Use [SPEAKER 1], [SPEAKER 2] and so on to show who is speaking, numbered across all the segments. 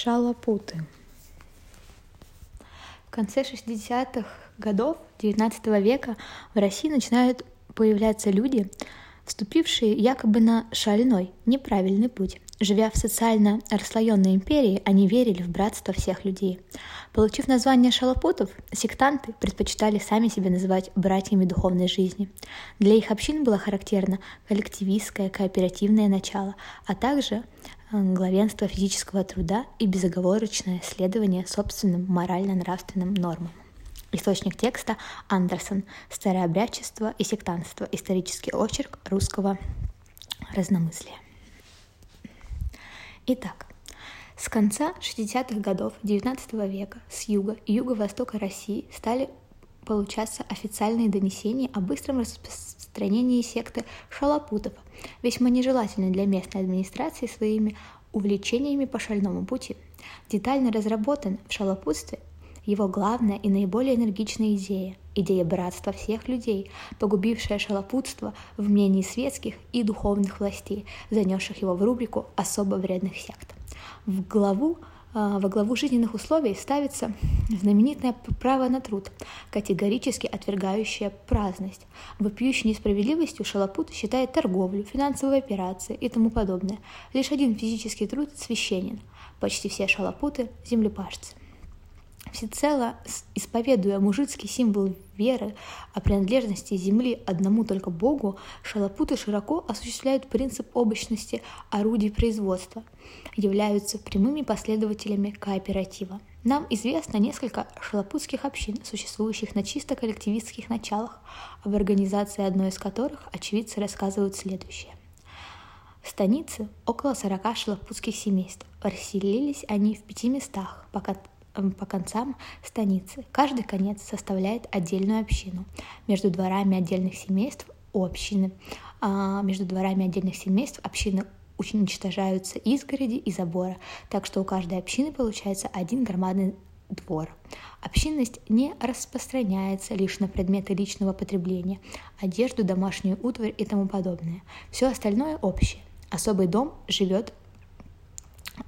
[SPEAKER 1] Шалопуты. В конце 60-х годов XIX века в России начинают появляться люди, вступившие якобы на шальной, неправильный путь. Живя в социально расслоенной империи, они верили в братство всех людей. Получив название шалопутов, сектанты предпочитали сами себя называть братьями духовной жизни. Для их общин было характерно коллективистское, кооперативное начало, а также главенство физического труда и безоговорочное следование собственным морально-нравственным нормам. Источник текста Андерсон «Старообрядчество и сектантство. Исторический очерк русского разномыслия». Итак, с конца 60-х годов XIX века с юга и юго-востока России стали получаться официальные донесения о быстром распространении секты шалопутов, весьма нежелательной для местной администрации своими увлечениями по шальному пути. Детально разработан в шалопутстве его главная и наиболее энергичная идея – идея братства всех людей, погубившая шалопутство в мнении светских и духовных властей, занесших его в рубрику особо вредных сект. В главу во главу жизненных условий ставится знаменитое право на труд, категорически отвергающее праздность. Вопиющей несправедливостью шалопут считает торговлю, финансовые операции и тому подобное. Лишь один физический труд священен. Почти все шалопуты – землепашцы всецело исповедуя мужицкий символ веры о принадлежности земли одному только Богу, шалопуты широко осуществляют принцип обычности орудий производства, являются прямыми последователями кооператива. Нам известно несколько шалопутских общин, существующих на чисто коллективистских началах, об организации одной из которых очевидцы рассказывают следующее. В станице около 40 шалопутских семейств. Расселились они в пяти местах, пока по концам станицы. Каждый конец составляет отдельную общину. Между дворами отдельных семейств общины, а между дворами отдельных семейств общины уничтожаются изгороди и забора, так что у каждой общины получается один громадный двор. Общинность не распространяется лишь на предметы личного потребления, одежду, домашнюю утварь и тому подобное. Все остальное общее. Особый дом живет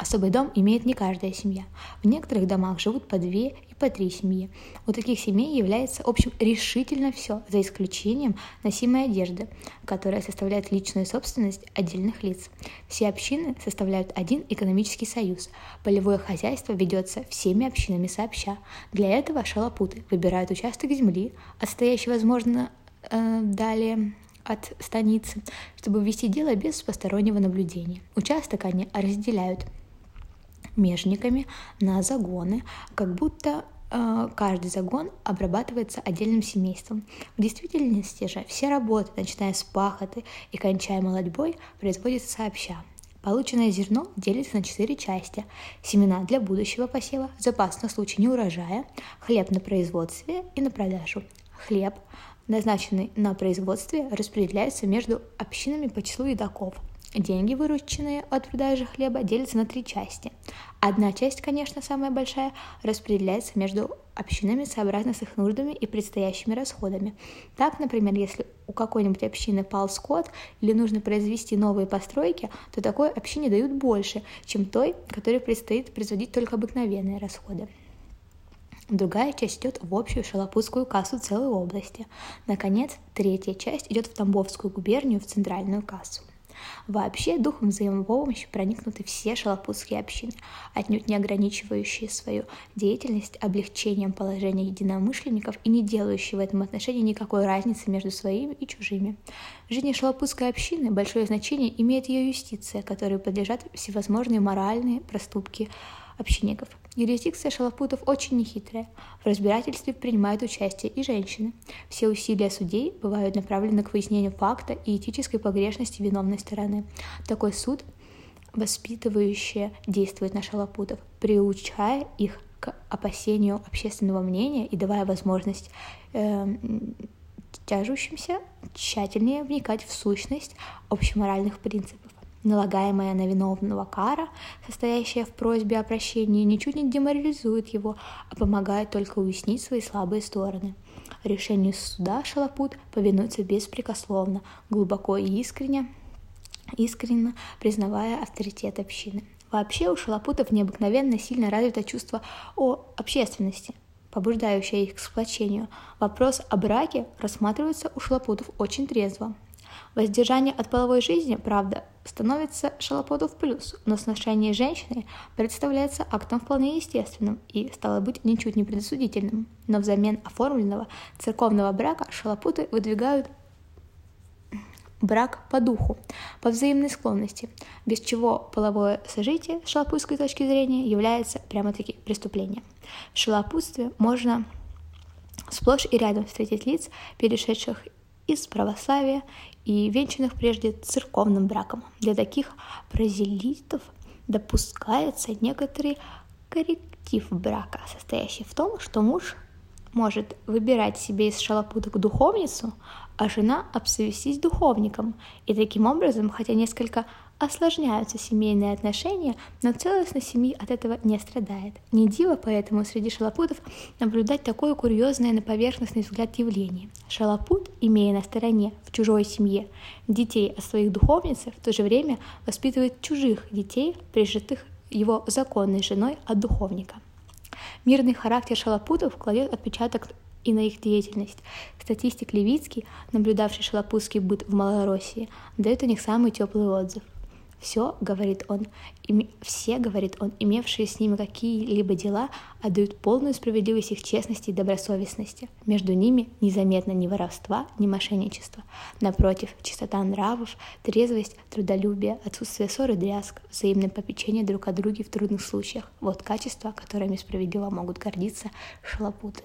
[SPEAKER 1] Особый дом имеет не каждая семья. В некоторых домах живут по две и по три семьи. У таких семей является общим решительно все, за исключением носимой одежды, которая составляет личную собственность отдельных лиц. Все общины составляют один экономический союз. Полевое хозяйство ведется всеми общинами сообща. Для этого шалопуты выбирают участок земли, отстоящий, возможно, э, далее от станицы, чтобы вести дело без постороннего наблюдения. Участок они разделяют межниками на загоны, как будто э, каждый загон обрабатывается отдельным семейством. В действительности же все работы, начиная с пахоты и кончая молодьбой, производятся сообща. Полученное зерно делится на четыре части. Семена для будущего посева, запас на случай неурожая, хлеб на производстве и на продажу. Хлеб, назначенный на производстве, распределяется между общинами по числу едоков – Деньги, вырученные от продажи хлеба, делятся на три части. Одна часть, конечно, самая большая, распределяется между общинами сообразно с их нуждами и предстоящими расходами. Так, например, если у какой-нибудь общины пал скот или нужно произвести новые постройки, то такой общине дают больше, чем той, которой предстоит производить только обыкновенные расходы. Другая часть идет в общую шалопутскую кассу целой области. Наконец, третья часть идет в Тамбовскую губернию в центральную кассу. Вообще духом взаимопомощи проникнуты все шалопутские общины, отнюдь не ограничивающие свою деятельность облегчением положения единомышленников и не делающие в этом отношении никакой разницы между своими и чужими. В жизни шалопутской общины большое значение имеет ее юстиция, которой подлежат всевозможные моральные проступки общинников. Юрисдикция шалопутов очень нехитрая. В разбирательстве принимают участие и женщины. Все усилия судей бывают направлены к выяснению факта и этической погрешности виновной стороны. Такой суд воспитывающее действует на шалопутов, приучая их к опасению общественного мнения и давая возможность э, тяжущимся тщательнее вникать в сущность общеморальных принципов. Налагаемая на виновного кара, состоящая в просьбе о прощении, ничуть не деморализует его, а помогает только уяснить свои слабые стороны. Решению суда Шалопут повинуется беспрекословно, глубоко и искренне, искренне признавая авторитет общины. Вообще у шалопутов необыкновенно сильно развито чувство о общественности, побуждающее их к сплочению. Вопрос о браке рассматривается у шалопутов очень трезво. Воздержание от половой жизни, правда, становится шалопоту в плюс, но сношение женщины представляется актом вполне естественным и, стало быть, ничуть не предосудительным. Но взамен оформленного церковного брака шалопуты выдвигают брак по духу, по взаимной склонности, без чего половое сожитие с шалопутской точки зрения является прямо-таки преступлением. В шалопутстве можно сплошь и рядом встретить лиц, перешедших из православия и венчанных прежде церковным браком. Для таких прозелитов допускается некоторый корректив брака, состоящий в том, что муж может выбирать себе из шалопуток духовницу, а жена обзавестись духовником. И таким образом, хотя несколько осложняются семейные отношения, но целостность семьи от этого не страдает. Не диво поэтому среди шалопутов наблюдать такое курьезное на поверхностный взгляд явление. Шалопут, имея на стороне в чужой семье детей от своих духовниц, в то же время воспитывает чужих детей, прижитых его законной женой от духовника. Мирный характер шалопутов кладет отпечаток и на их деятельность. Статистик Левицкий, наблюдавший шалопутский быт в Малороссии, дает о них самый теплый отзыв. Все, говорит он, име... все, говорит он, имевшие с ними какие-либо дела, отдают полную справедливость их честности и добросовестности. Между ними незаметно ни воровства, ни мошенничества. Напротив, чистота нравов, трезвость, трудолюбие, отсутствие ссоры, дрязг, взаимное попечение друг о друге в трудных случаях. Вот качества, которыми справедливо могут гордиться шалопуты.